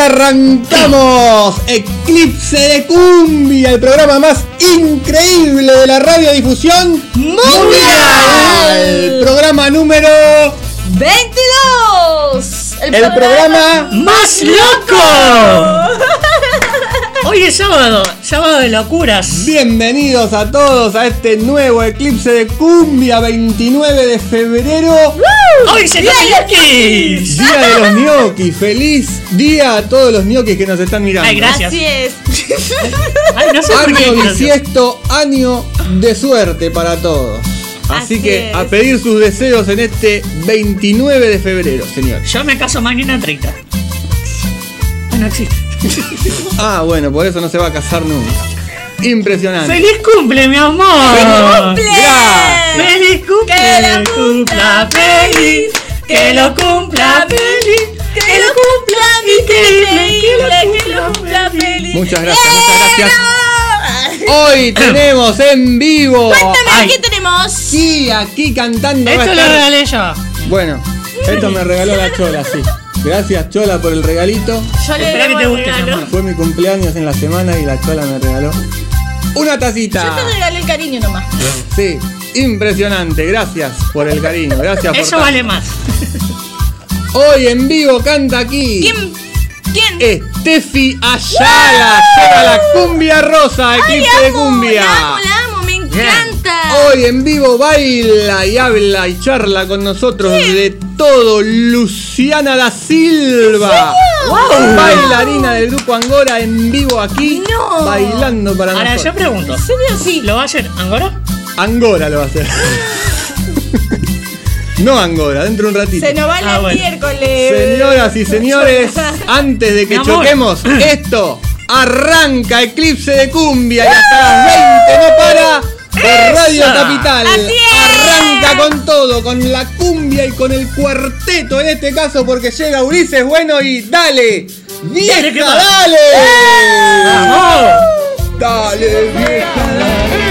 arrancamos Eclipse de Cumbia, el programa más increíble de la radiodifusión mundial. Programa número 22. El, programa, ¡Más loco! Hoy es sábado, sábado de locuras. Bienvenidos a todos a este nuevo Eclipse de Cumbia 29 de febrero. ¡Hoy se ñoquis! Día de los ñoquis, feliz día a todos los ñoquis que nos están mirando. Ay, gracias. Así es. Ay, no sé. Año bisiesto, año de suerte para todos. Así, Así que es. a pedir sus deseos en este 29 de febrero, señor. Yo me caso mañana 30. Ah, no existe. Ah, bueno, por eso no se va a casar nunca. Impresionante. ¡Feliz cumple, mi amor! ¡Cumple! Gracias. ¡Feliz cumple! Que lo cumpla feliz, ¡Que lo cumpla feliz! Que lo cumpla increíble, que lo cumpla feliz. Muchas gracias, muchas gracias. Hoy tenemos en vivo. Cuéntame. ¿qué tenemos? Sí, aquí cantando. Esto lo regalé yo. Bueno, esto me regaló la Chola, sí. Gracias Chola por el regalito. Yo le Espera que te guste, regalo. Fue mi cumpleaños en la semana y la Chola me regaló una tacita. Yo te regalé el cariño nomás. Sí, impresionante. Gracias por el cariño. Gracias por Eso tanto. vale más. Hoy en vivo canta aquí. ¿Quién? ¿Quién? Estefi Ayala. Llega la cumbia rosa, Ay, eclipse de amo, cumbia. la amo, la amo, me encanta. Hoy en vivo baila y habla y charla con nosotros de todo Luciana da Silva. Wow. Bailarina del grupo Angora en vivo aquí No. bailando para Ahora yo pregunto. ¿En serio sí? ¿Lo va a hacer Angora? Angora lo va a hacer. no Angora, dentro de un ratito. Se nos va Ah, el bueno. miércoles. Señoras y señores, antes de que Mi amor. choquemos esto, arranca Eclipse de Cumbia y hasta las 20 no para Capital. Así es. Arranca con todo, con la cumbia y con el cuarteto en este caso porque llega Ulises Bueno y dale, vieja, Dale, dale. ¡Vamos! Dale, vieja, dale.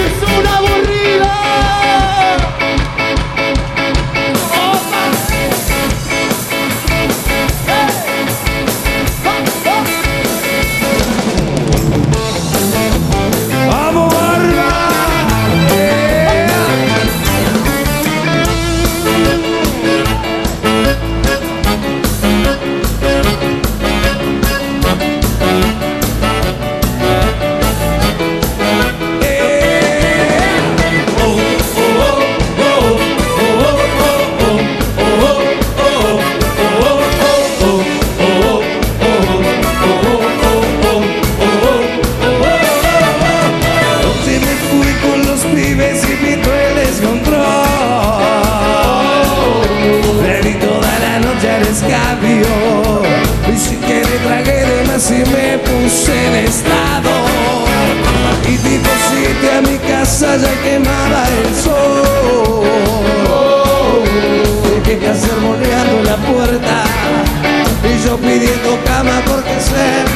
Pidiendo cama porque se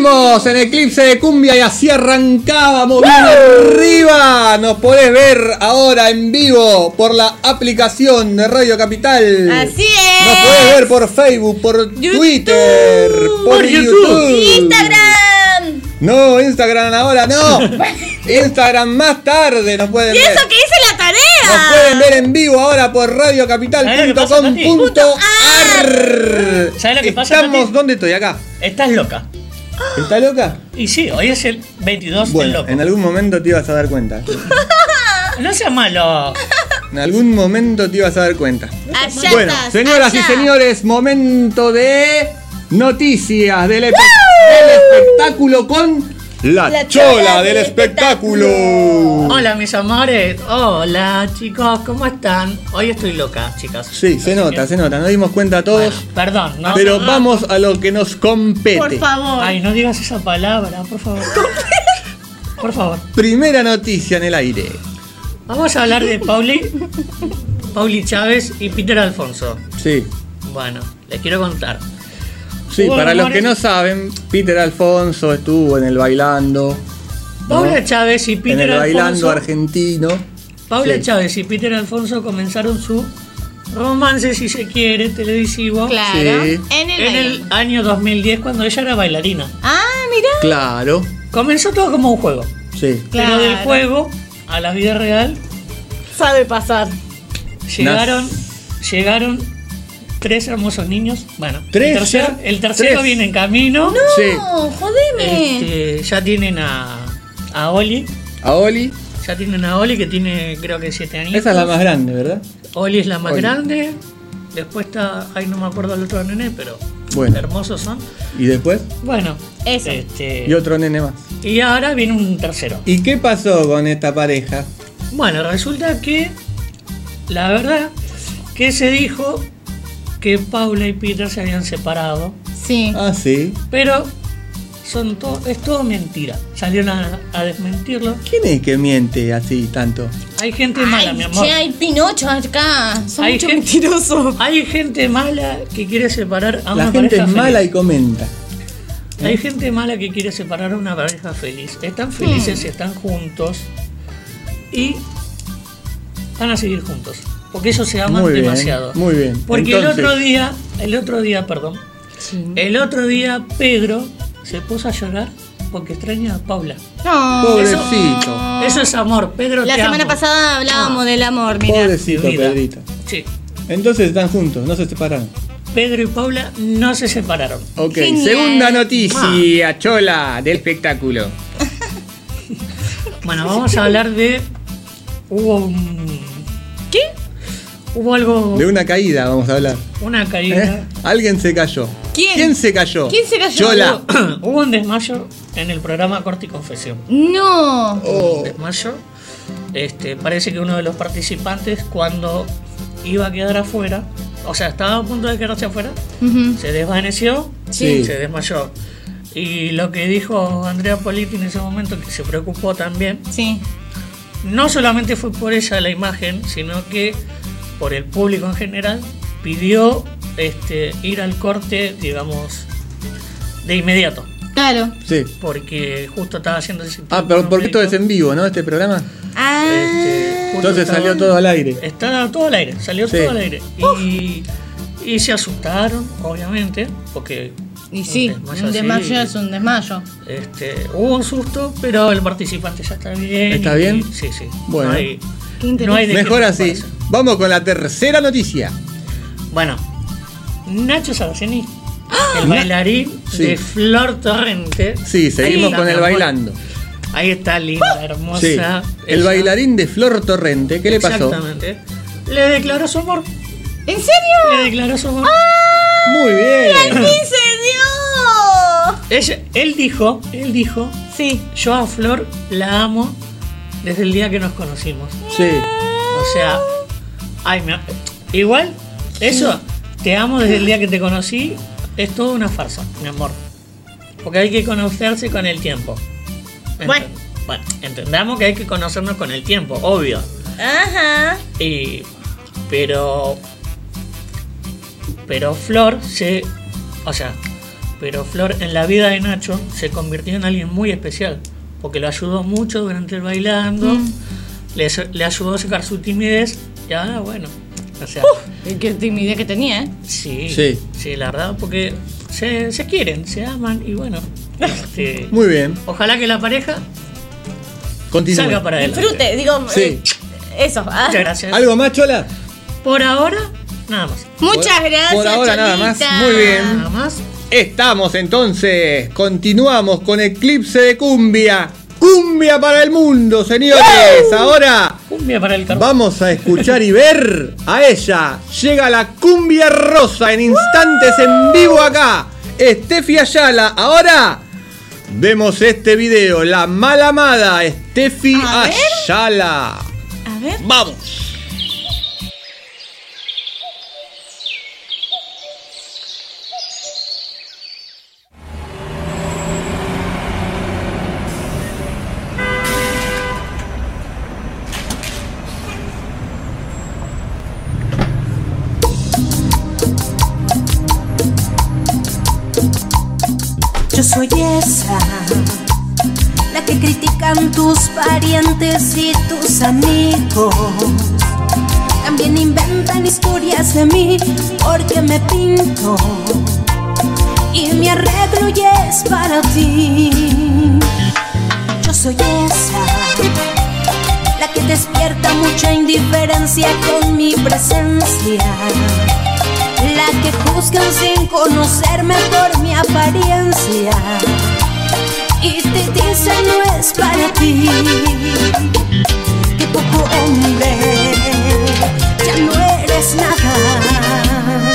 Seguimos en Eclipse de Cumbia y así arrancábamos bien arriba. Nos podés ver ahora en vivo por la aplicación de Radio Capital. Así es. Nos podés ver por Facebook, por Twitter, por, por YouTube. YouTube. Instagram. No, Instagram ahora no. Instagram más tarde nos pueden Y ver. eso que hice la tarea. Nos pueden ver en vivo ahora por ¿Sabés lo que pasa, radiocapital.com.ar. ¿Sabés lo que pasa, Estamos? ¿dónde estoy? Acá. Estás loca. ¿Está loca? Y sí, hoy es el 22 del Bueno, loco. en algún momento te ibas a dar cuenta. No seas malo. En algún momento te ibas a dar cuenta. Allá Bueno, estás, señoras y señores, momento de noticias del, espe- del espectáculo con la, La chola, chola del espectáculo. Hola, mis amores. Hola, chicos, ¿cómo están? Hoy estoy loca, chicas. Sí, se nota, que- se nota. Nos dimos cuenta todos. Bueno, perdón, ¿no? pero no, vamos a lo que nos compete. Por favor. Ay, no digas esa palabra, por favor. Por favor. Primera noticia en el aire. Vamos a hablar de Pauli, Pauli Chávez y Peter Alfonso. Sí. Bueno, les quiero contar. Sí, para los que no saben, Peter Alfonso estuvo en el bailando. ¿no? Paula Chávez y en Peter el bailando Alfonso. argentino. Paula Sí. Chávez y Peter Alfonso comenzaron su romance, si se quiere, televisivo. Claro. Sí. En el, En el año 2010, cuando ella era bailarina. Ah, mira. Claro. Comenzó todo como un juego. Sí. Claro. Pero del juego a la vida real Sabe pasar. llegaron, llegaron tres hermosos niños. Bueno, ¿Tres el tercero, ya? el tercero ¿Tres? viene en camino. Sí. No, jodeme. Este, ya tienen a, a Oli. A Oli. Ya tienen a Oli que tiene creo que siete años. Esa es la más grande, ¿verdad? Oli es la más Oli. grande. Después está, ay no me acuerdo el otro nene, pero Bueno. hermosos son. Y después, Bueno, Eso. este, y otro nene más. y ahora viene un tercero. ¿Y qué pasó con esta pareja? Bueno, resulta que la verdad que se dijo que Paula y Peter se habían separado, Sí. Ah, sí. pero son to- es todo mentira. Salieron a, a desmentirlo. ¿Quién es que miente así tanto? Hay gente mala, Ay, mi amor. che, hay Pinocho acá. Son Hay mucho gente- mentirosos. Hay gente mala que quiere separar a una La gente pareja es mala y comenta. Hay gente mala que quiere separar a una pareja feliz. Están felices, Hmm. están juntos y van a seguir juntos. Porque ellos se aman Muy bien, demasiado. muy bien. Porque el otro día, el otro día, perdón, el otro día Pedro se puso a llorar porque extraña a Paula. No. Pobrecito. Eso es amor, Pedro. La te semana amo. pasada hablábamos Ah. del amor, mira. Pobrecito. Pedrito. Sí. Entonces están juntos, no se separaron. Pedro y Paula no se separaron. Ok, Genial. segunda noticia, chola, del espectáculo. Bueno, vamos a hablar de. Hubo un. Hubo algo. De una caída vamos a hablar. Una ¿eh? caída. Alguien se cayó. ¿Quién? se cayó? ¿Quién se cayó? Chola. Hubo un desmayo en el programa Corte y Confesión. No. Oh, Un desmayo. Este, parece que uno de los participantes, cuando iba a quedar afuera, o sea, estaba a punto de quedarse afuera, se desvaneció, Sí. se desmayó. Y lo que dijo Andrea Politi en ese momento, que se preocupó también, Sí. no solamente fue por ella la imagen, sino que por el público en general, pidió este, ir al corte, digamos, de inmediato. Claro. sí. Porque justo estaba haciendo ese Ah, pero porque esto es en vivo, ¿no? Este programa. Ah. Este, Entonces estaba- salió todo al aire. Está todo al aire, salió Sí. todo al aire. Y, y se asustaron, obviamente, porque. y sí, desmayo un así, desmayo es un desmayo. Este, hubo un susto, pero el participante ya está bien. ¿Está y- bien? Sí, sí. Bueno. No hay, Qué no hay de qué Mejor así. Vamos con la tercera noticia. Bueno, Nacho Saraceni, el Na- bailarín Sí. de Flor Torrente. Sí, seguimos con el amor. bailando. Ahí está linda, hermosa. Sí. El ella. bailarín de Flor Torrente, ¿qué le pasó? Exactamente. Le declaró su amor. ¿En serio? Le declaró su amor. Muy bien. ¡Sí se dio! Ella- él dijo, él dijo, Sí. yo a Flor la amo desde el día que nos conocimos. Sí. O sea, ay, me- igual, eso, te amo desde el día que te conocí, es toda una farsa, mi amor. Porque hay que conocerse con el tiempo. Ent- Bueno. bueno, entendamos que hay que conocernos con el tiempo, obvio. Ajá. Y, pero, pero Flor se, o sea, pero Flor en la vida de Nacho se convirtió en alguien muy especial, porque lo ayudó mucho durante el bailando, le, le ayudó a sacar su timidez, y ahora bueno, o sea, Y Qué timidez que tenía, ¿eh? sí, Sí. sí, la verdad, porque se, se quieren, se aman y bueno, este, Muy bien. ojalá que la pareja salga para adelante. Disfrute, digo. Sí. eh, eso. ah. Muchas gracias. ¿Algo más, Chola? Por ahora, nada más. Muchas Por- gracias. por ahora nada más. Muy bien. Nada más. Estamos entonces, continuamos con Eclipse de Cumbia. Cumbia para el mundo, señores. Ahora Cumbia para el carbón. vamos a escuchar y ver a ella. Llega la cumbia rosa en instantes en vivo acá. Estefi Ayala. Ahora vemos este video. La mala amada Estefi ver. Ayala. A ver. Vamos. Yo soy esa, la que critican tus parientes y tus amigos. También inventan historias de mí porque me pinto y me arreglo es para ti. Yo soy esa, la que despierta mucha indiferencia con mi presencia. La que juzgan sin conocerme por mi apariencia. Y te dicen no es para ti Que poco hombre Ya no eres nada.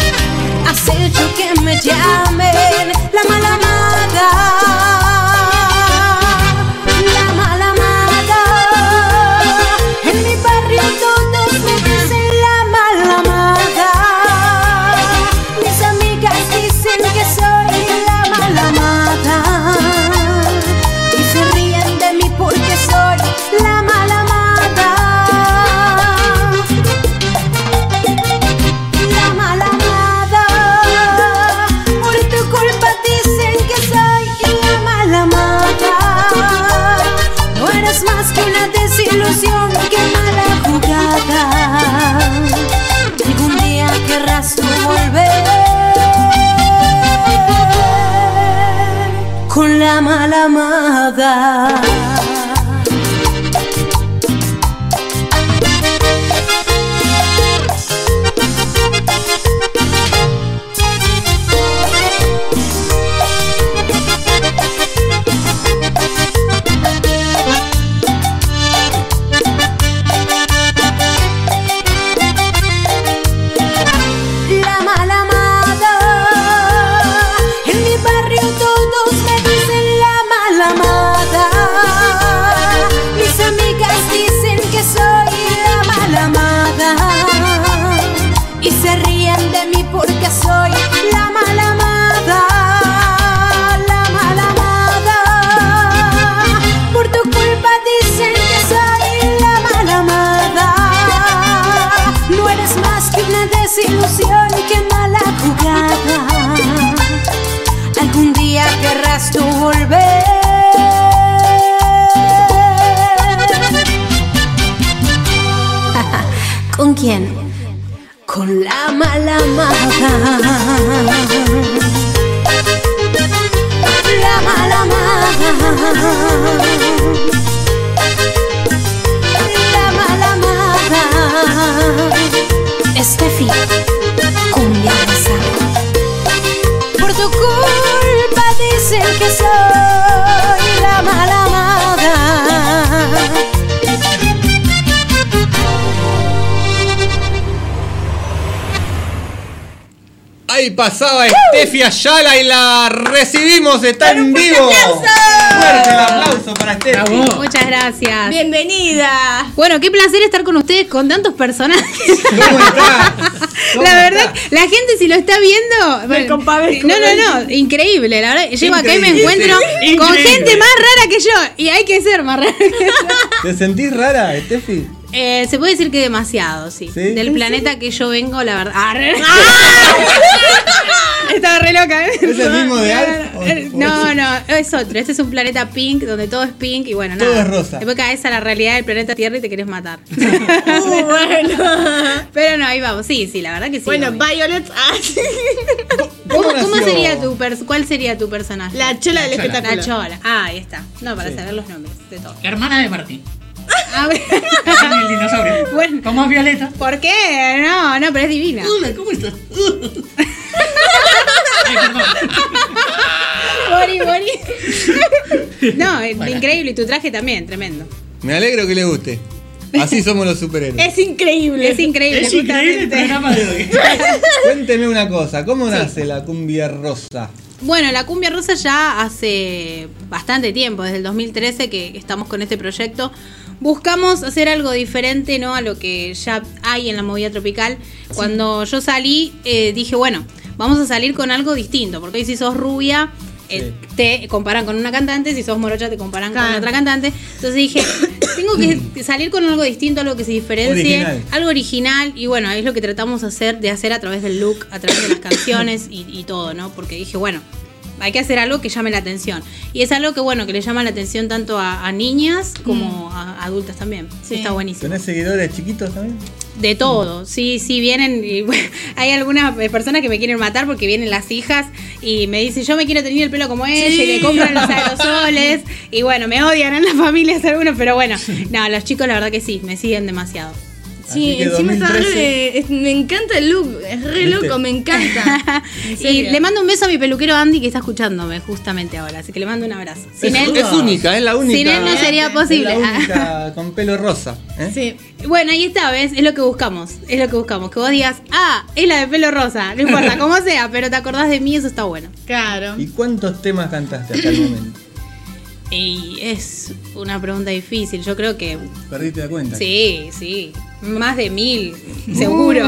Has hecho que me llamen La mala amada amada. Desilusión que mala jugada. Algún día querrás tú volver. ¿Con quién? Con la mala amada. La mala amada. Estefi, cumbia rosa. Por tu culpa dicen que soy Ahí pasaba Estefi Ayala y la recibimos, está en vivo. Fuerte el aplauso para Estefi. Bravo. Muchas gracias. Bienvenida. Bueno, qué placer estar con ustedes con tantos personajes. ¿Cómo está? ¿Cómo La verdad, está? la gente si lo está viendo. bueno, no, no, no, increíble. La verdad, llego acá y me encuentro con gente más rara que yo. Y hay que ser más rara que yo. ¿Te sentís rara, Estefi? Eh, se puede decir que demasiado, sí. ¿Sí? Del ¿En planeta que yo vengo, la verdad. Ah, re- Estaba re loca, ¿eh? ¿Es el mismo de Alf? Eh, ¿O- o No, es- no, es otro. Este es un planeta pink donde todo es pink y bueno, Todo nada. es rosa. Después caes a la realidad del planeta Tierra y te querés matar. Uh, bueno. Pero no, ahí vamos. Sí, sí, la verdad que sí. bueno, obvio. Violet. Ah, sí. ¿Cómo, cómo sería tu ¿Cuál sería tu personaje? La chola del espectáculo. La chola. Ah, ahí está. No, para Sí. saber los nombres de todo. Hermana de Martín. A ver. Del dinosaurio. Bueno. ¿Cómo es Violeta? ¿Por qué? No, no, pero es divina. Hola, ¿cómo estás? Bori, Bori. No, Bueno. increíble. Y tu traje también, tremendo. Me alegro que le guste. Así somos los superhéroes. Es increíble. Es increíble, Es increíble el programa de hoy. Cuénteme una cosa, ¿cómo nace la cumbia rosa? Bueno, la cumbia rosa ya hace bastante tiempo, desde el 2013 que estamos con este proyecto. Buscamos hacer algo diferente ¿no? a lo que ya hay en la movida tropical. Cuando yo salí, eh, dije, bueno, vamos a salir con algo distinto, porque hoy si sos rubia, eh, te comparan con una cantante, si sos morocha te comparan con Claro. otra cantante. Entonces dije, tengo que salir con algo distinto, algo que se diferencie, Original. algo original. Y bueno, es lo que tratamos de hacer, de hacer a través del look, a través de las canciones y, y todo, ¿no? Porque dije, bueno, hay que hacer algo que llame la atención. Y es algo que, bueno, que le llama la atención tanto a, a niñas como a adultas también. Sí. Está buenísimo. ¿Tenés seguidores chiquitos también? De todo, sí, sí, vienen. Y, bueno, hay algunas personas que me quieren matar porque vienen las hijas y me dicen, yo me quiero tener el pelo como ella y le compran los aerosoles. Y bueno, me odian en las familias algunos, pero bueno, no, los chicos la verdad que sí, me siguen demasiado. Sí, encima está 2013. re- es- me encanta el look, es re ¿Viste? loco, me encanta. En y le mando un beso a mi peluquero Andy que está escuchándome justamente ahora, así que le mando un abrazo. Sin es, él, es única, es la única. sin él no sería Es posible. la única con pelo rosa. ¿eh? Sí. Bueno, ahí está, ¿ves? Es lo que buscamos. Es lo que buscamos. Que vos digas, ah, es la de pelo rosa. No importa, como sea, pero te acordás de mí, eso está bueno. Claro. ¿Y cuántos temas cantaste hasta el momento? Y es una pregunta difícil. Yo creo que ¿Perdiste la cuenta? sí, sí. Más de mil. Seguro.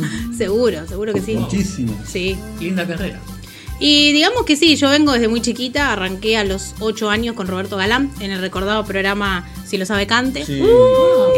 seguro, seguro que sí. Muchísimo. Sí. Linda carrera. Y digamos que sí, yo vengo desde muy chiquita, arranqué a los 8 años con Roberto Galán en el recordado programa Si lo sabe cante. Sí.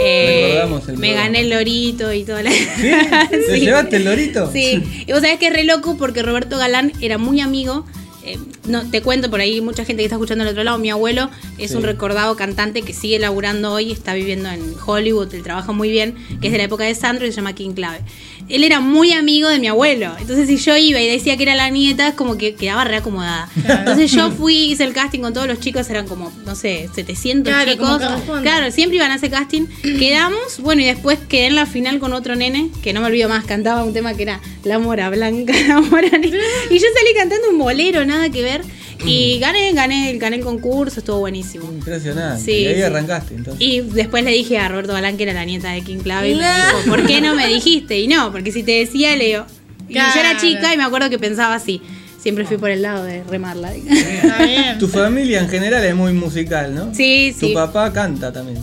Eh, Recordamos el me programa. gané el lorito y toda la... ¿Sí? ¿Te Sí. llevaste el lorito? Sí, y vos sabés que es re loco porque Roberto Galán era muy amigo. Eh, no, te cuento por ahí, mucha gente que está escuchando al otro lado. Mi abuelo es Sí. un recordado cantante que sigue laburando hoy, está viviendo en Hollywood, él trabaja muy bien, que es de la época de Sandro y se llama King Clave. Él era muy amigo de mi abuelo, entonces si yo iba y decía que era la nieta, es como que quedaba reacomodada. Entonces yo fui, hice el casting con todos los chicos, eran como, no sé, 700 Claro, chicos. Claro, siempre iban a ese casting. Quedamos, bueno, y después quedé en la final con otro nene, que no me olvido más, cantaba un tema que era La Mora Blanca, La Mora Negra. Y yo salí cantando un bolero, nada que ver. Y gané, gané, gané el concurso, estuvo buenísimo. Impresionante. Sí, y ahí sí. arrancaste entonces. Y después le dije a Roberto Galán que era la nieta de King Clave y me dijo, ¿por qué no me dijiste? Y no, porque si te decía, Leo. Y yo era chica y me acuerdo que pensaba así. Siempre fui por el lado de remarla. Está bien. Tu familia en general es muy musical, ¿no? Sí, Tu sí. papá canta también.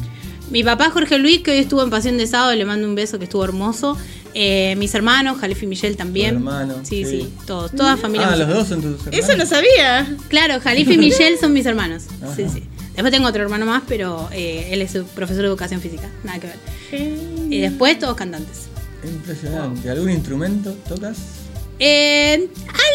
Mi papá Jorge Luis, que hoy estuvo en Pasión de Sábado, le mando un beso que estuvo hermoso. Eh, mis hermanos, Jalif y Michelle también. Hermano, Sí, sí, sí. todos, toda familia. Ah, los dos son tus hermanos. Eso no sabía. Claro, Jalif y Michelle son mis hermanos. Ajá. Sí, sí. Después tengo otro hermano más, pero eh, él es profesor de educación física. Nada que ver. Y después todos cantantes. Impresionante. ¿Algún instrumento tocas? Eh,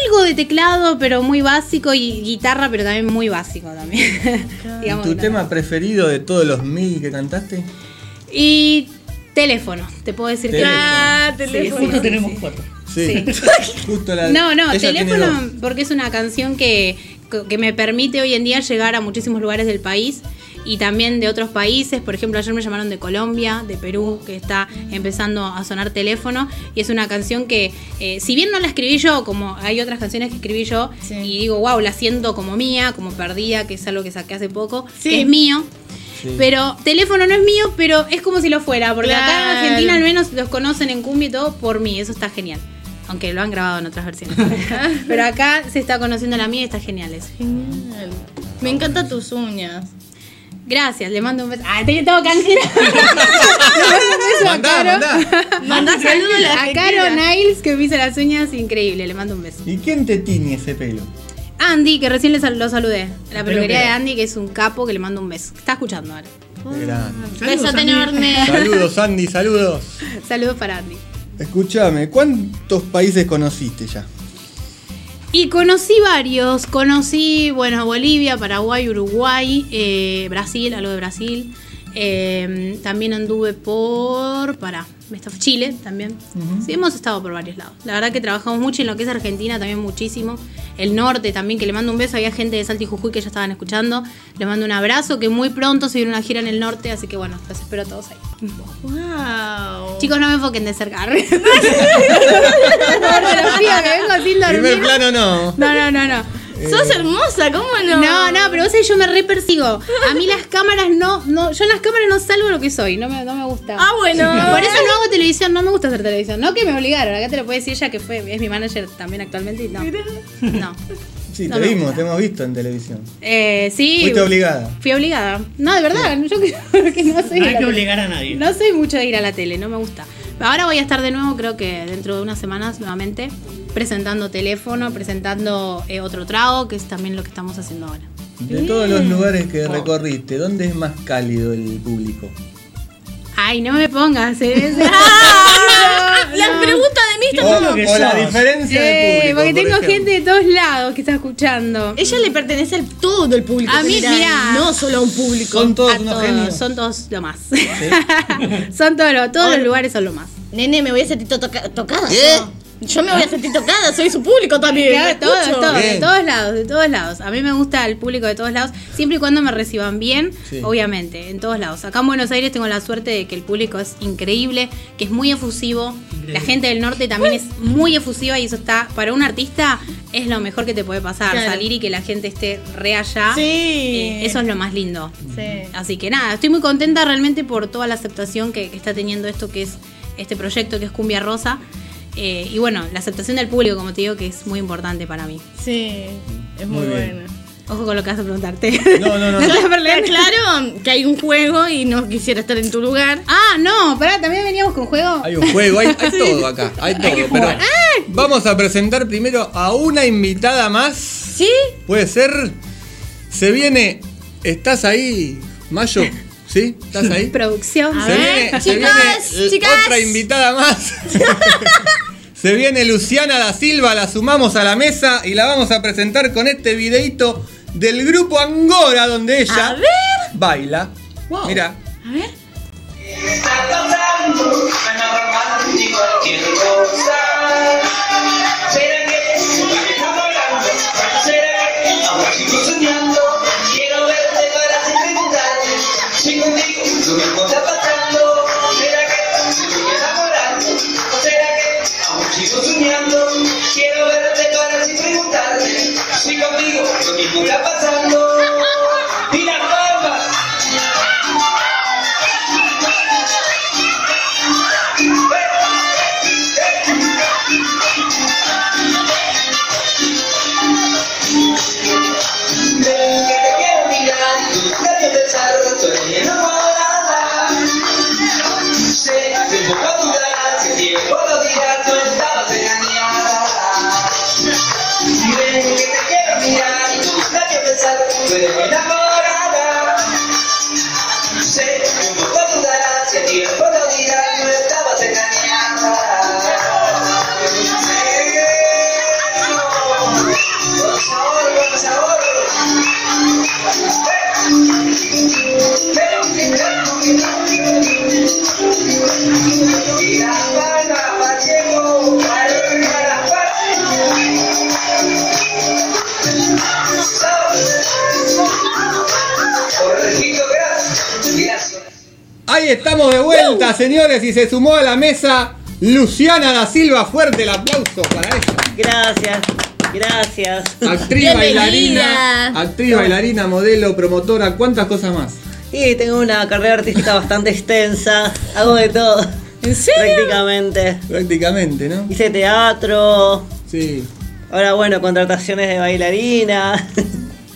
algo de teclado, pero muy básico, y guitarra, pero también muy básico también. Digamos, ¿Tu no. tema preferido de todos los mil que cantaste? Y teléfono, te puedo decir que Teléfono. Ah, Sí, teléfono. sí, Justo sí, tenemos sí. cuatro. Sí. Justo la. No, no, teléfono, porque es una canción que, que me permite hoy en día llegar a muchísimos lugares del país y también de otros países. Por ejemplo, ayer me llamaron de Colombia, de Perú, que está empezando a sonar teléfono. Y es una canción que, eh, si bien no la escribí yo, como hay otras canciones que escribí yo, Sí. y digo, wow, la siento como mía, como perdida, que es algo que saqué hace poco, Sí. que es mío. Sí. Pero teléfono no es mío, pero es como si lo fuera, porque acá en. Argentina al menos los conocen en cumbia y todo por mí, eso está genial. Aunque lo han grabado en otras versiones. pero acá se está conociendo la mía y está genial eso. Genial. Me encantan tus uñas. Gracias, le mando un beso. Ah, te tengo canjera. le mando un beso a Mandá, Caro. mandá. Manda saludos a Caro. Niles que me hizo las uñas, increíble, le mando un beso. ¿Y quién te tiñe ese pelo? Andy, que recién le sal- lo saludé. La peluquería de Andy, que es un capo, que le mando un beso. Está escuchando ahora. Grande. Besote Andy. enorme. Saludos, Andy, saludos. Saludos para Andy. Escúchame, ¿cuántos países conociste ya? Y conocí varios. Conocí, bueno, Bolivia, Paraguay, Uruguay, eh, Brasil, algo de Brasil. Eh, también anduve por. Para. Chile también. Sí, hemos estado por varios lados. La verdad que trabajamos mucho en lo que es Argentina, también muchísimo. El norte también, que le mando un beso. Había gente de Salta y Jujuy que ya estaban escuchando. Le mando un abrazo, que muy pronto se viene una gira en el norte, así que bueno, los espero a todos ahí. Wow. Chicos, no me enfoquen de cerca. que vengo sin dormir. Primer plano no. No, no, no, no. Sos hermosa, ¿cómo no? No, no, pero vos sabés, yo me re persigo. A mí las cámaras no, no, yo en las cámaras no salgo lo que soy, no me, no me gusta. Ah, bueno. Por eso no hago televisión, no me gusta hacer televisión. No que me obligaron, acá te lo puede decir ella que fue, es mi manager también actualmente y no. No. Sí, No te vimos, gusta. te hemos visto en televisión. Eh, sí. Fuiste obligada. Fui obligada. No, de verdad, yo creo que no soy. No hay que obligar a nadie. No soy mucho de ir a la tele, no me gusta. Ahora voy a estar de nuevo, creo que dentro de unas semanas nuevamente, presentando teléfono, presentando eh, otro trago, que es también lo que estamos haciendo ahora. De todos los lugares que recorriste, ¿dónde es más cálido el público? Ay, no me pongas. ¿eh? Ah, No, Las no. preguntas de mí están lo que o la diferencia de Eh, público. porque por tengo ejemplo. gente de todos lados que está escuchando. Ella le pertenece al todo el público. A mí, mirá. No solo a un público. Son todos A unos todos, genios. son todos lo más. son todos, los- todos los lugares son lo más. Nene, me voy a sentir to- toca- tocada. ¿Qué? Yo. Yo me voy a sentir tocada, soy su público también. Claro, de todos lados, de todos lados. A mí me gusta el público de todos lados, siempre y cuando me reciban bien, Sí. obviamente, en todos lados. Acá en Buenos Aires tengo la suerte de que el público es increíble, que es muy efusivo. La gente del norte también es muy efusiva y eso está, para un artista, es lo mejor que te puede pasar. Claro. Salir y que la gente esté re allá. Sí. eh, eso es lo más lindo. Sí. Así que nada, estoy muy contenta realmente por toda la aceptación que, que está teniendo esto que es este proyecto que es Cumbia Rosa. Eh, y bueno, la aceptación del público, como te digo, que es muy importante para mí. Sí, es muy, Muy bueno. Ojo con lo que vas a preguntarte. No, no, no. ¿No te claro que hay un juego y no quisiera estar en tu lugar. Ah, no, pará, también veníamos con juego. Hay un juego, hay, hay todo acá, hay todo. pero vamos a presentar primero a una invitada más. ¿Sí? Puede ser. Se viene. ¿Estás ahí, Mayo? ¿Sí? ¿Estás ahí? Producción. A Se ver, viene, se chicas, viene, chicas. otra invitada más. se viene Luciana da Silva, la sumamos a la mesa y la vamos a presentar con este videito del grupo Angora donde ella A ver. baila. Wow. Mira. A ver. Quiero verte para siempre preguntarte Pasando ¿Será que estoy enamorando? ¿O será que aún sigo soñando? Quiero verte para siempre preguntarte Si conmigo lo mismo está pasando estamos de vuelta, señores, y se sumó a la mesa Luciana da Silva. Fuerte el aplauso para ella. Gracias, gracias. Actriz, bailarina, actriz, bailarina, modelo, promotora, ¿cuántas cosas más? Y tengo una carrera artística bastante extensa, hago de todo. ¿En serio? Prácticamente. Prácticamente, ¿no? Hice teatro, Sí. ahora bueno, contrataciones de bailarina.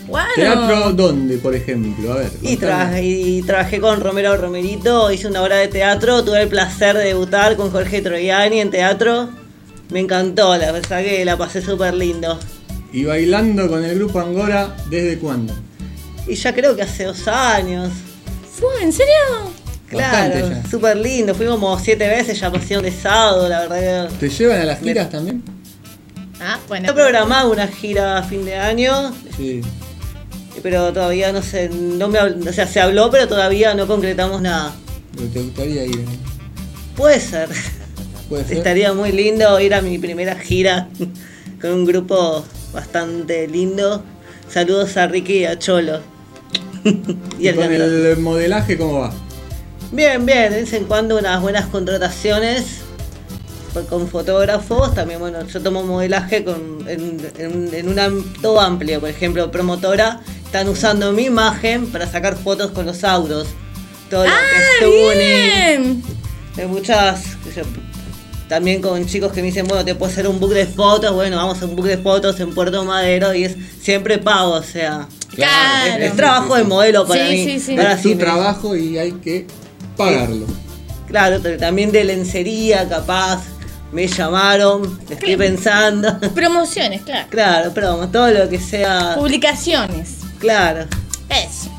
Bueno. ¿Teatro dónde, por ejemplo? A ver. Y, tra- y trabajé con Romero Romerito, hice una obra de teatro, tuve el placer de debutar con Jorge Troiani en teatro. Me encantó, la verdad que la pasé súper lindo. ¿Y bailando con el grupo Angora desde cuándo? Y ya creo que hace dos años. Fue, ¿en serio? Bastante Claro, ya. súper lindo. Fuimos como siete veces, ya pasé de sábado, la verdad que. ¿Te llevan a las giras también? Ah, bueno. Yo programaba una gira a fin de año, Sí. Pero todavía no sé, no me o sea, se habló, pero todavía no concretamos nada. Pero te gustaría ir. ¿eh? Puede ser. Puede ser. Estaría muy lindo ir a mi primera gira con un grupo bastante lindo. Saludos a Ricky y a Cholo. y ¿Y al con el modelaje cómo va? Bien, bien, de vez en cuando unas buenas contrataciones con fotógrafos. También, bueno, yo tomo modelaje con, en, en- en un todo amplio. Por ejemplo, promotora, están usando mi imagen para sacar fotos con los autos. Todo lo que es tuning. Bien. Hay muchas. yo, también con chicos que me dicen, bueno, te puedo hacer un book de fotos. Bueno, vamos a un book de fotos en Puerto Madero y es siempre pago, o sea. Claro. Es, es trabajo de modelo para Sí, mí. sí, sí. Ahora Es tu trabajo y hay que pagarlo. Claro, pero también de lencería, capaz. Me llamaron, estoy pensando. Promociones, claro. Claro, pero vamos, todo lo que sea. Publicaciones. Claro. Eso.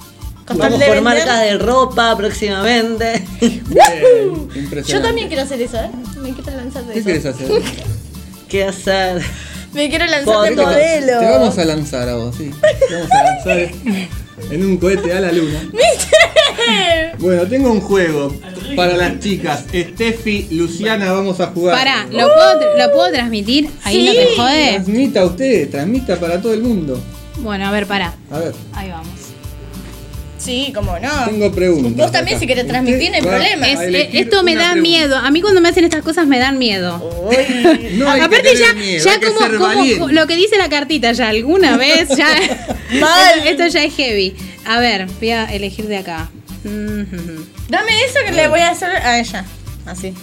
Vamos por vender. marcas de ropa próximamente. Bien, impresionante. Yo también quiero hacer eso, ¿eh? Me quiero lanzar de ¿Qué eso. quieres hacer? ¿Qué hacer? Me quiero lanzar de modelo. Te vamos a lanzar a vos, sí. Te vamos a lanzar en un cohete a la luna. Bueno, tengo un juego para las chicas. Steffi, Luciana, vamos a jugar. Pará, ¿lo puedo, tr- ¿lo puedo transmitir? Ahí no te jode. Transmita usted, transmita para todo el mundo. Bueno, a ver, pará. A ver, Ahí vamos. Sí, cómo no. tengo preguntas. Vos también, acá. si querés transmitir, no hay problema. Es- esto me da pregunta. miedo. A mí cuando me hacen estas cosas me dan miedo. No hay que Aparte tener ya, miedo, ya hay que como, ser como- lo que dice la cartita ya alguna vez ya Mal. esto ya es heavy. A ver, voy a elegir de acá. Dame eso que le voy a hacer a ella. Así.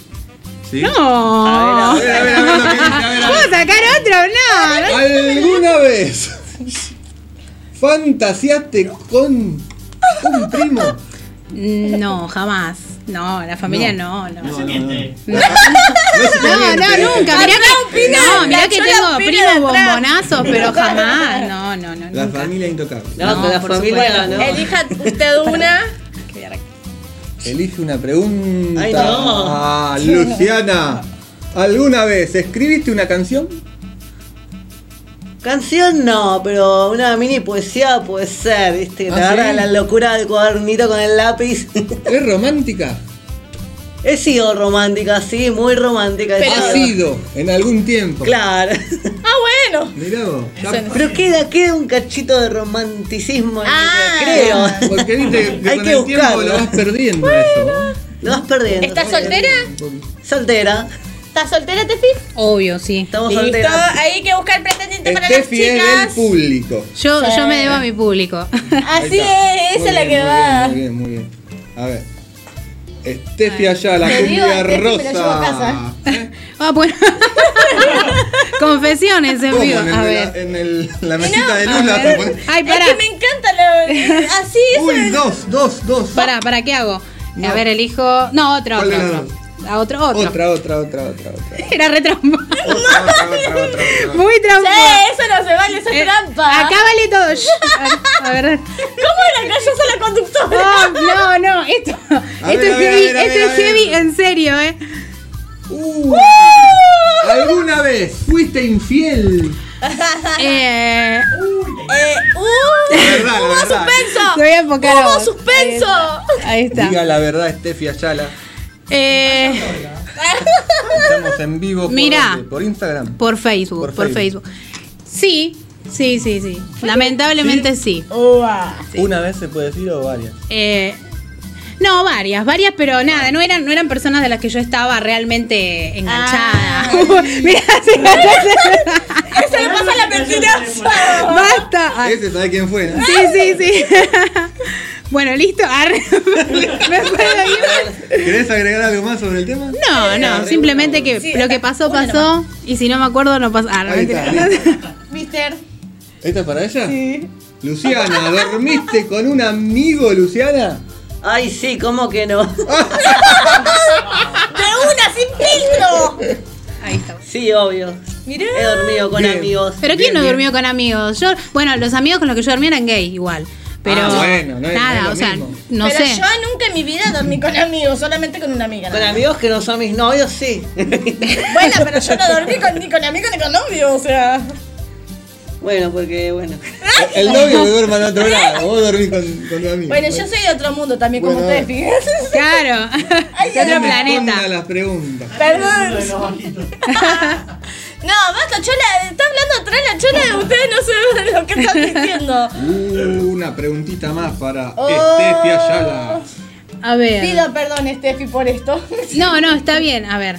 ¿Sí? No. A ver, a ver, a ver dice, a ver, a ¿Puedo sacar otro? No, no. ¿Alguna vez fantaseaste con un primo? No, jamás. No, la familia no, no. No, No, no, no. Nunca. Mirá que, no, mirá que tengo primos bombonazos, pero jamás. No, no, no. La familia intocable. No, la por familia supuesto. no. Elija usted una. Elige una pregunta. Ay, no. Ah, Luciana. ¿Alguna vez escribiste una canción? Canción no, pero una mini poesía puede ser, ¿viste? Que te ¿Ah, agarra sí? la locura del cuadernito con el lápiz. ¿Es romántica? He sido romántica, sí, muy romántica. Pero- Ha sido en algún tiempo. Claro. Ah, bueno. Mirá vos. Pero queda, queda un cachito de romanticismo en Ah. creo. Porque viste que Hay con que el tiempo buscarlo. lo vas perdiendo. Lo vas perdiendo. ¿Estás soltera? Soltera. ¿Estás soltera, Tefi? Obvio, sí. Estamos Listo. solteras. Hay que buscar pretendiente para las Steffi es del chicas. público. Yo, Sí. yo me debo a mi público. Así es, esa es la que muy va. Bien, muy bien, muy bien. A ver. Steffi allá, la cumbia a Steffi, me lo rosa. llevo a casa. ¿Eh? Ah, bueno. Confesiones en vivo. En, el A la, ver. en el- la mesita de A luz la vas a ver. poner. Ay, Es pará. que me encanta lo. Así es. Uy, dos, dos, dos. Pará, ¿para qué hago? No. A ver, elijo. No, otro, ¿Cuál otro. A otro, otro. Otra, otra, otra, otra, otra. Era re trampa. Otra, otra, otra, otra, otra. Muy trampa. Sí, eso no se vale, eso es Eh, trampa. Acá vale todo. A, a ver. ¿Cómo era que yo soy la conductora? Oh, no, no, esto, A esto ver, es a ver, heavy, a ver, a esto ver, es a heavy en serio, eh. Uh, ¿Alguna vez fuiste infiel? Eh, Eh, uh, verdad, hubo verdad. suspenso. te voy a enfocar a Hubo vos. suspenso. Ahí está. Diga la verdad, Steffi Ayala. Eh, Estamos en vivo por, Mirá. dónde? por Instagram. por Facebook, Por por, Facebook. Facebook. Sí, sí, sí, sí. Lamentablemente sí. ¿Una vez se puede decir o varias? Eh, no, varias, varias, pero nada, no eran, no eran personas de las que yo estaba realmente enganchada. Mira, sí, Eso le pasa a la mentirosa. basta. Ay, Ese sabe quién fue, ¿no? Sí, sí, sí. Bueno, listo. Arre. ¿Me puedo ir? ¿Querés agregar algo más sobre el tema? No, no, simplemente que Sí, lo que pasó, pasó. Y si no me acuerdo, no pasa. Ah, no, Ahí mentira. está, Mister. ¿Esta es para ella? Sí. Luciana, ¿dormiste con un amigo, Luciana? Ay, sí, ¿cómo que no? De una, sin filtro. Ahí está. Sí, obvio. Mirá. He dormido con Bien. amigos. Pero Bien, ¿quién no bien. durmió con amigos? Yo, bueno, los amigos con los que yo dormía eran gay igual. Pero Ah, bueno, no es- no es nada, lo o sea, no Pero sé. yo nunca en mi vida dormí con amigos, solamente con una amiga. Con nada amigos que no son mis novios, sí. Bueno, pero yo no dormí con, ni con amigos ni con novios, o sea. Bueno, porque, bueno. El novio que duerma en otro lado. Vos dormís con, con tu amigo. Bueno, yo soy de otro mundo también, como Bueno, ustedes, fíjense. Claro, Ay, de otro planeta. A las preguntas. Perdón. No, basta, Chola, está hablando atrás la Chola, ustedes no saben lo que están diciendo. Uh, una preguntita más para Oh. Estefi Ayala. A ver. Pido perdón, Steffi, por esto. No, no, está bien. A ver.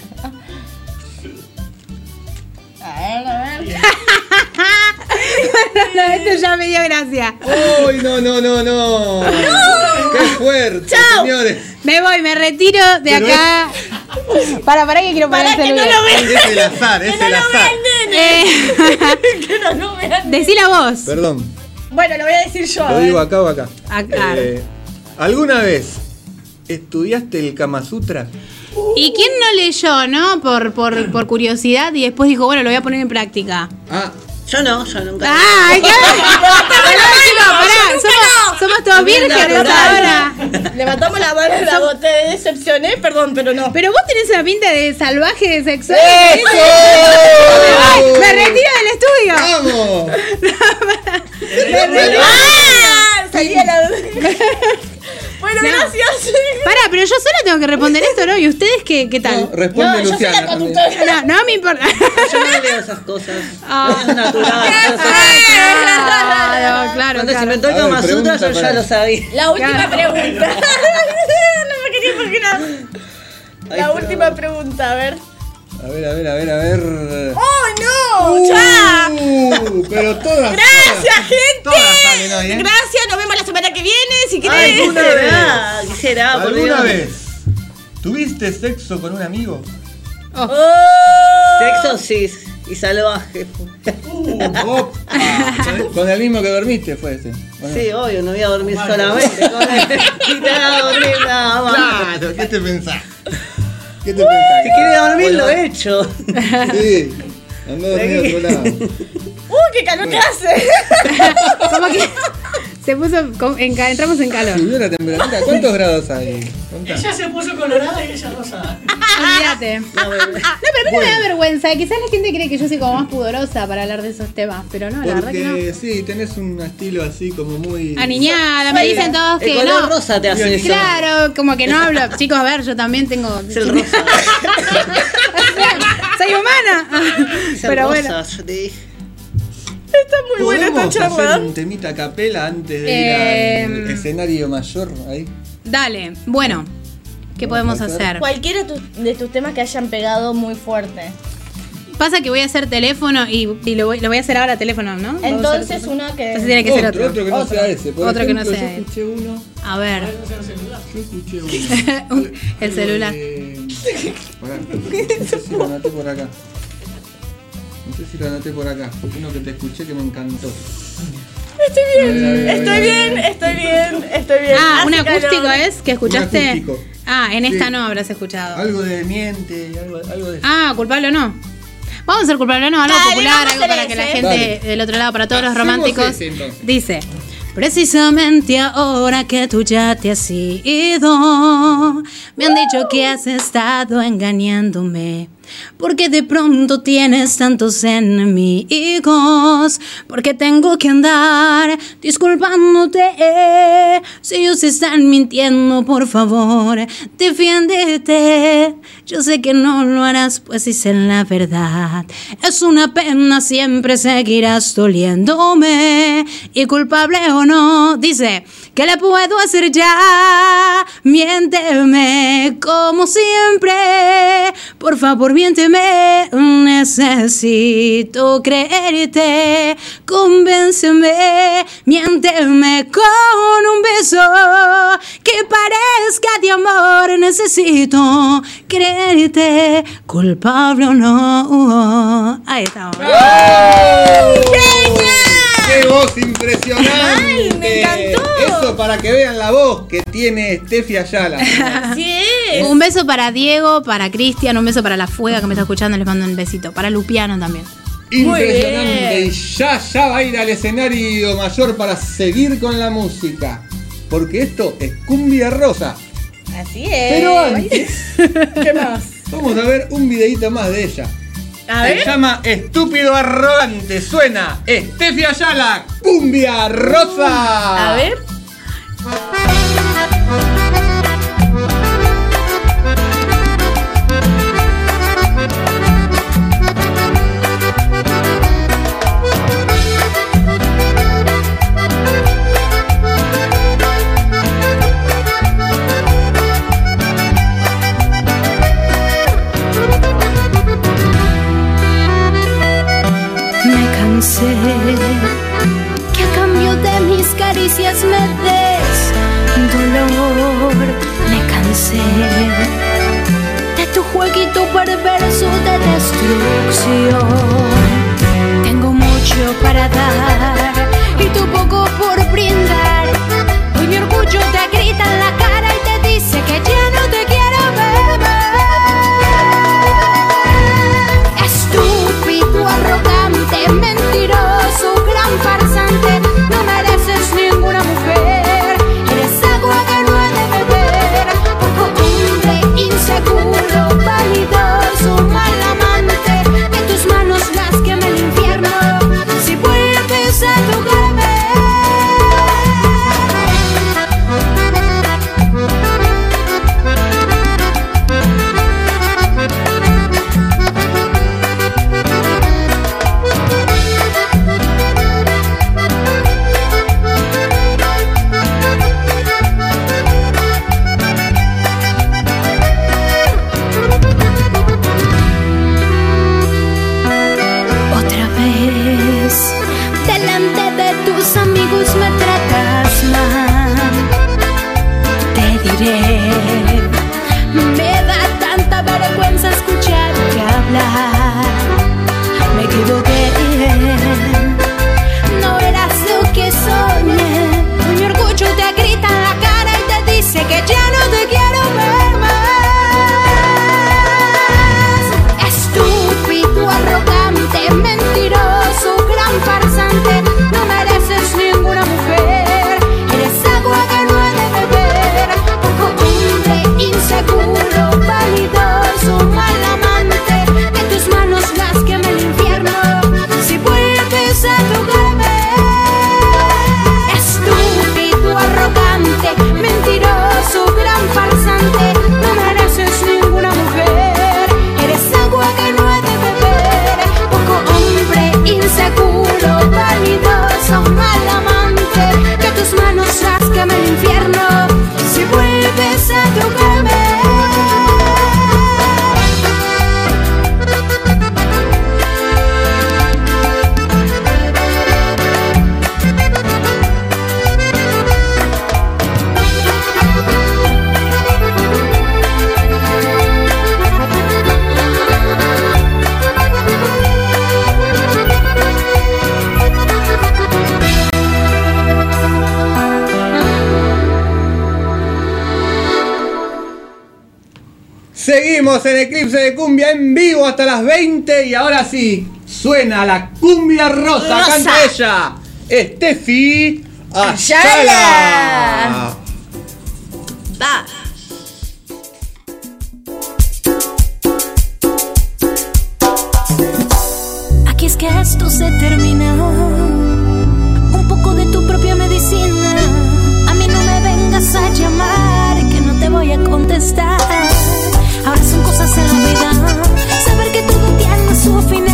A ver, a ver. No, esto ya me dio gracia. ¡Uy, no, no, no, no! ¡Qué fuerte, Chao. señores! Me voy, me retiro de Pero acá. Para, para que quiero poner Para el que no lo vean. Es el azar, es Que no el lo azar. vean, nene. Eh, Que no lo vean. decí la voz. Perdón, Bueno, lo voy a decir yo. ¿lo digo acá o acá? Acá. Eh, ¿Alguna vez estudiaste el Kama Sutra? ¿Y quién no leyó, no? Por, por, por curiosidad y después dijo, bueno, lo voy a poner en práctica. Ah, Yo no, yo nunca. ¡Ay, qué! Pará. Somos, somos todos vírgenes ahora. Levantamos la mano, la boté, te decepcioné, perdón, pero no. Pero vos tenés una pinta de salvaje sexual. ¡Eso! Ay, me retiro del estudio. ¡Vamos! ¡Ah! Salía la. Bueno, No. gracias. Pará, pero yo sola tengo que responder esto, ¿no? ¿Y ustedes qué, qué tal? No, responde No, yo soy Luciana la también. conductora. No, no me importa. Yo no leo esas cosas. Ah. Es natural. Claro, claro, Cuando se claro. inventó el Kama Sutra, yo ya lo sabía. La última Claro. pregunta. no me quería. Ay, La última pregunta, a ver. A ver, a ver, a ver, a ver. ¡Oh, no! ¡Ya! Uh, pero todas. ¡Gracias, gente! Todas salen hoy, ¿eh? Gracias, nos vemos la semana que viene, si querés. ¿alguna vez? ¿Qué será? Por ¿Alguna Dios. vez tuviste sexo con un amigo? Oh. Sexo sí, y salvaje. Opa. con el mismo que dormiste fue ese. Bueno. Sí, obvio, no voy a dormir solamente con él. Y te vas a dormir nada más. Claro, ¿qué te pensás? ¿Qué te pensás? Si quiere dormir, lo he hecho. Sí, a dormir a otro lado. ¡Uh, qué calor que hace! Como que se puso, en entramos en calor. Subió la temperatura. ¿Cuántos grados hay? Contá. Ella se puso colorada y ella rosada. Olvídate. No, pero a mí no me da vergüenza. Quizás la gente cree que yo soy como más pudorosa para hablar de esos temas, pero no, la verdad que no. Porque sí, tenés un estilo así como muy. Aniñada, me dicen todos El que color no. rosa te hace eso. Claro, como que no hablo. Chicos, a ver, yo también tengo. Es el rosa. El Pero bueno. Está muy buena esta ¿Podemos hacer charla. un temita a capela antes de Eh, ir al escenario mayor ahí? Dale, bueno. ¿Qué podemos Vamos a hacer. hacer? Cualquiera tu- de tus temas que hayan pegado muy fuerte. Pasa que voy a hacer teléfono y, y lo, voy, lo voy a hacer ahora teléfono, ¿no? A Entonces teléfono. uno que. Entonces tiene que ser otro. otro que no Otro. sea ese. Por Otro que no ejemplo, sea Yo ese. escuché uno. A ver. Yo escuché uno. El celular. de- Pará, no sé si lo anoté por acá. No sé si lo anoté por acá. Uno que te escuché que me encantó. Estoy bien, estoy bien, estoy bien, estoy bien. Ah, un acústico calor. es que escuchaste. Un acústico. Ah, en esta Sí. no habrás escuchado. Algo de miente, algo, algo de. Ah, culpable o no. Vamos a ser culpable o no, algo Dale, popular, algo para que la gente Dale. del otro lado, para todos los románticos, ese, dice. Precisamente ahora que tú ya te has ido, me han dicho que has estado engañándome. Porque de pronto tienes tantos enemigos, porque tengo que andar disculpándote. Si ellos están mintiendo, por favor, defiéndete. Yo sé que no lo harás, pues dicen la verdad. Es una pena, siempre seguirás doliéndome. Y culpable o no, dice, ¿qué le puedo hacer ya? Miénteme como siempre. Por favor, miénteme. Necesito creerte. Convénceme. Miénteme con un beso que parezca de amor. Necesito creerte. Culpable o no. Ahí estamos. ¡Qué voz impresionante! Ay, me encantó. Eso para que vean la voz que tiene Steffi Ayala. Sí es. Un beso para Diego, para Cristian, un beso para la fuega que me está escuchando, les mando un besito. Para Lupiano también. Impresionante. bien. Y ya, ya va a ir al escenario mayor para seguir con la música. Porque esto es cumbia rosa. Así es. Pero antes, ¿Qué más? vamos a ver un videito más de ella. A Se ver. llama Estúpido Arrogante. Suena Estefi Ayala, cumbia rosa. A ver. Caricias me des dolor. Me cansé de tu jueguito perverso de destrucción. Tengo mucho para dar y tú poco por brindar. Seguimos en Eclipse de Cumbia en vivo hasta las 20 y ahora sí, suena la cumbia rosa, Rosa. canta ella, Estefi Ayala. Va. Aquí es que esto se termina. Un poco de tu propia medicina. A mí no me vengas a llamar, que no te voy a contestar. Vida. Saber que todo tiene su final.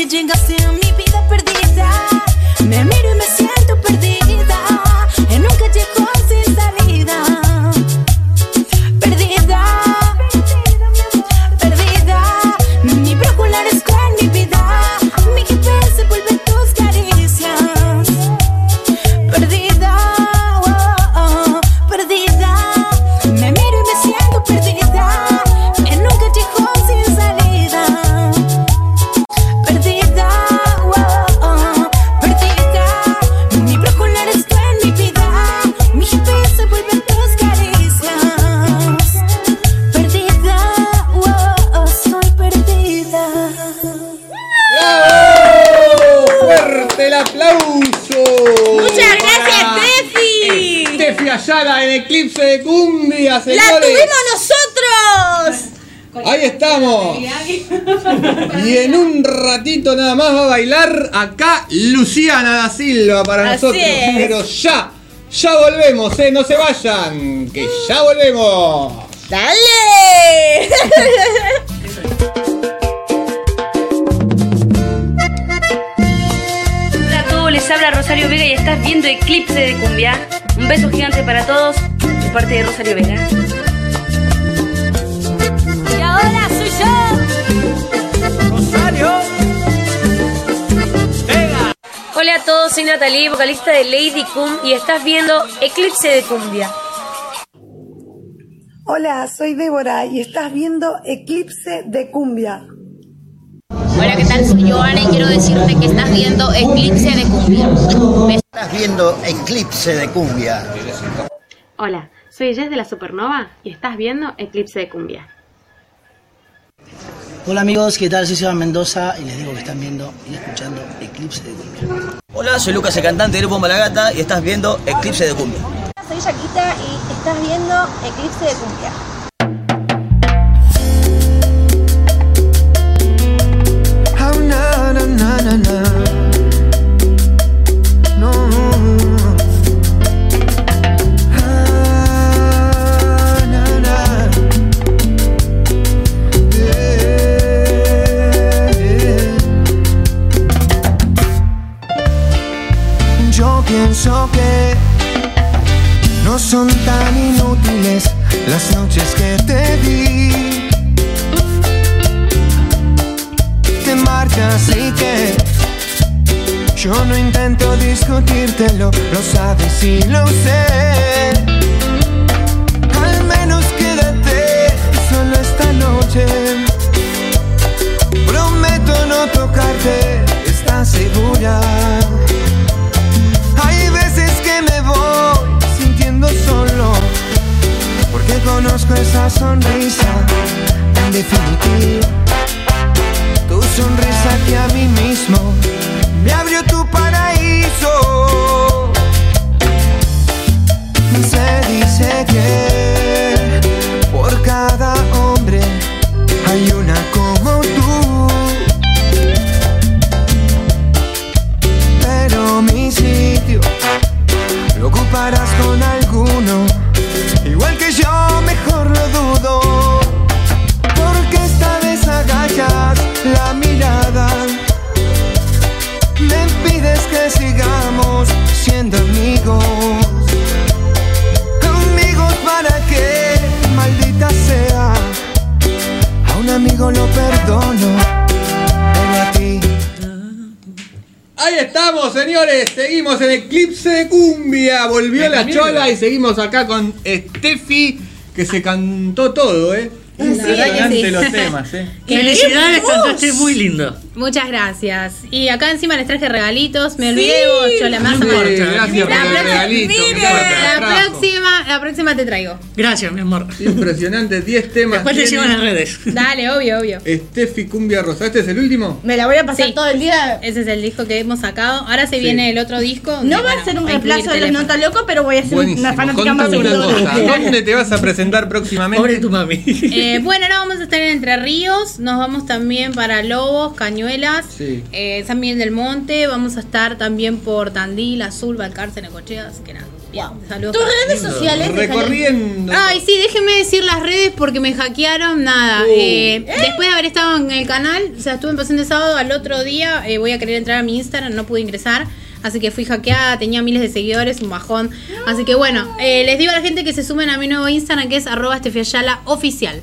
Que llegaste a mi vida perdida. Me Y en un ratito nada más va a bailar acá Luciana da Silva para Así nosotros. es. Pero ya, ya volvemos, eh, no se vayan, que ya volvemos. ¡Dale! Hola a todos, les habla Rosario Vega y estás viendo Eclipse de Cumbia. Un beso gigante para todos de parte de Rosario Vega. Y ahora soy yo. Hola a todos, soy Natalie, vocalista de Lady Cum y estás viendo Eclipse de Cumbia. Hola, soy Débora y estás viendo Eclipse de Cumbia. Hola, ¿qué tal? Soy Joana y quiero decirte que estás viendo Eclipse de Cumbia. Estás viendo Eclipse de Cumbia. Hola, soy Jess de la Supernova y estás viendo Eclipse de Cumbia. Hola amigos, ¿qué tal? Soy Seba Mendoza y les digo que están viendo y escuchando Eclipse de Cumbia. Hola, soy Lucas, el cantante del grupo Malagata y estás viendo Eclipse de Cumbia. Soy Yaquita y estás viendo Eclipse de Cumbia. Oh, na, na, na, pienso que no son tan inútiles las noches que te di. te marchas y que yo no intento discutírtelo, lo sabes y lo sé. Al menos quédate solo esta noche. Prometo no tocarte, ¿estás segura? Solo, porque conozco esa sonrisa en definitiva. Tu sonrisa que a mí mismo me abrió tu paraíso. Se dice que por cada hombre hay una de Cumbia. Volvió la chola y seguimos acá con Steffi, que se cantó todo, ¿eh? Sí, Impresionante sí. los temas, ¿eh? Felicidades, cantaste muy lindo. Muchas gracias. Y acá encima les traje regalitos. Me olvidé de vos, Chola, me vas a. Gracias por La el. La próxima, la próxima te traigo. Gracias, mi amor. Impresionante, 10 temas. Después te llevo en las redes. Dale, obvio, obvio. Steffi Cumbia Rosa. ¿Este es el último? Me la voy a pasar Sí. todo el día. Ese es el disco que hemos sacado. Ahora se Sí. viene el otro disco. No va bueno, a ser un reemplazo de los. Nota Loco, pero voy a ser Buenísimo. una fanática más una. ¿Dónde te vas a presentar próximamente? Pobre tu mami. Eh, bueno, ahora vamos a estar en Entre Ríos. Nos vamos también para Lobos, Cañuelas, Sí. eh, San Miguel del Monte. Vamos a estar también por Tandil, Azul, Balcarce, Necochea. Así que nada. Saludos. Tus redes sociales. Recorriendo. Ay, sí, déjenme decir las redes porque me hackearon. Nada. Uh. eh, Después de haber estado en el canal, o sea, estuve empezando el sábado, al otro día eh, voy a querer entrar a mi Instagram, no pude ingresar. Así que fui hackeada, tenía miles de seguidores, un bajón. Así que bueno, eh, les digo a la gente que se sumen a mi nuevo Instagram que es arroba oficial.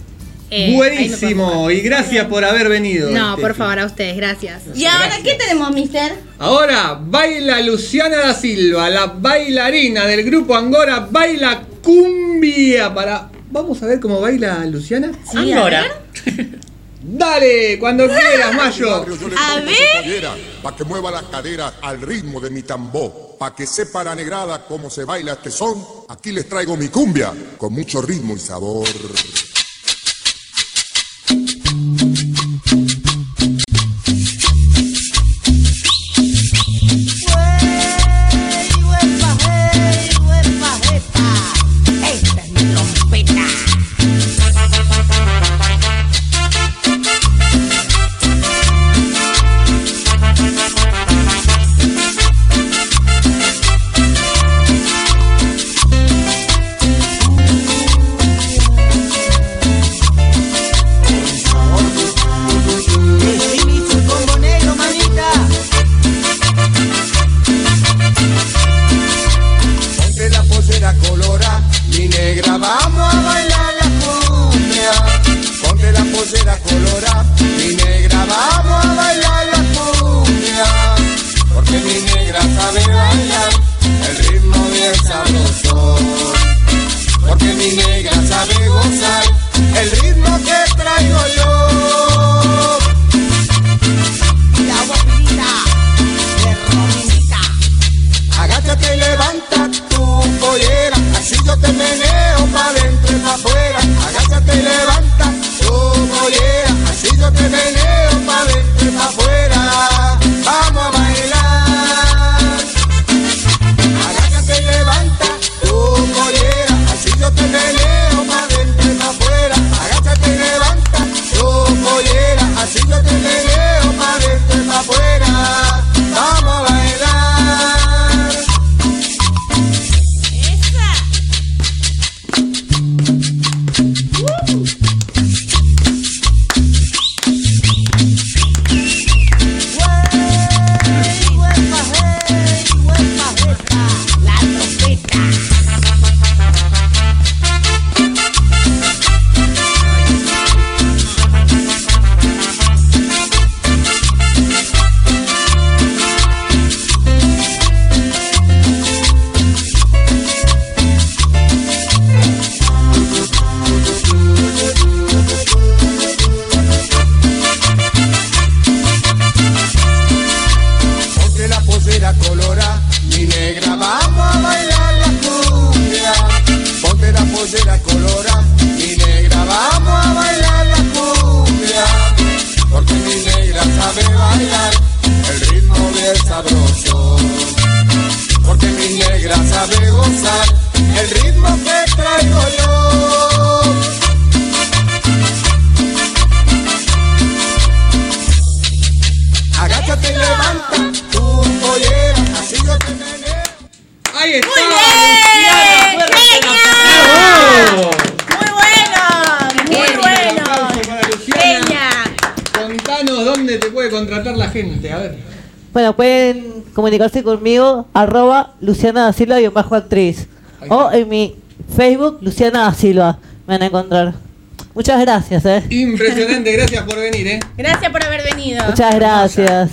Eh, Buenísimo. Y gracias por haber venido. No, por favor, a ustedes, gracias. ¿Y ahora qué tenemos, mister? Ahora baila Luciana da Silva, la bailarina del grupo Angora, baila cumbia para. Vamos a ver cómo baila Luciana. Angora. Dale, cuando quieras, Mayo. A ver. Para que mueva las caderas al ritmo de mi tambor. Para que sepa la negrada cómo se baila este son. Aquí les traigo mi cumbia con mucho ritmo y sabor. Esta contratar la gente, a ver. Bueno, pueden comunicarse conmigo, arroba Luciana da Silva y bajo actriz. O en mi Facebook, Luciana da Silva. Me van a encontrar. Muchas gracias, eh. Impresionante, gracias por venir, eh. Gracias por haber venido. Muchas gracias.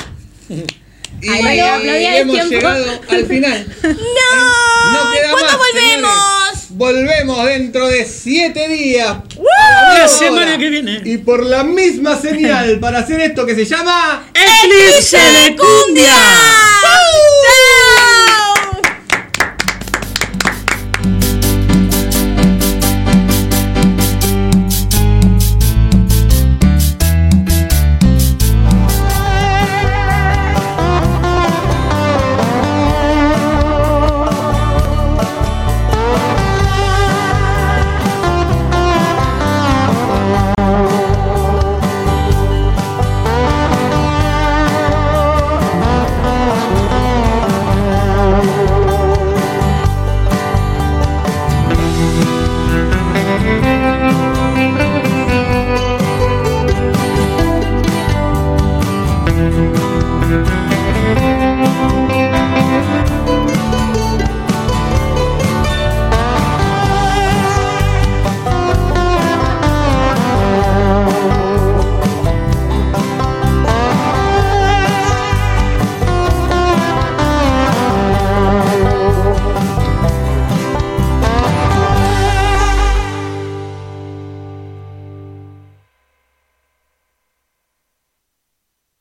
Y, Ay, no, hemos tiempo. llegado al final. ¡No! No queda ¿Cuándo más, volvemos? Volvemos dentro de 7 días. a La semana hora. que viene. Y por la misma señal para hacer esto que se llama ¡Eclipse de cumbia!